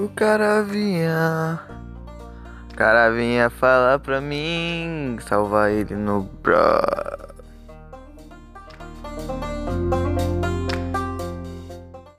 O cara vinha. O cara vinha falar pra mim. Salvar ele no bro.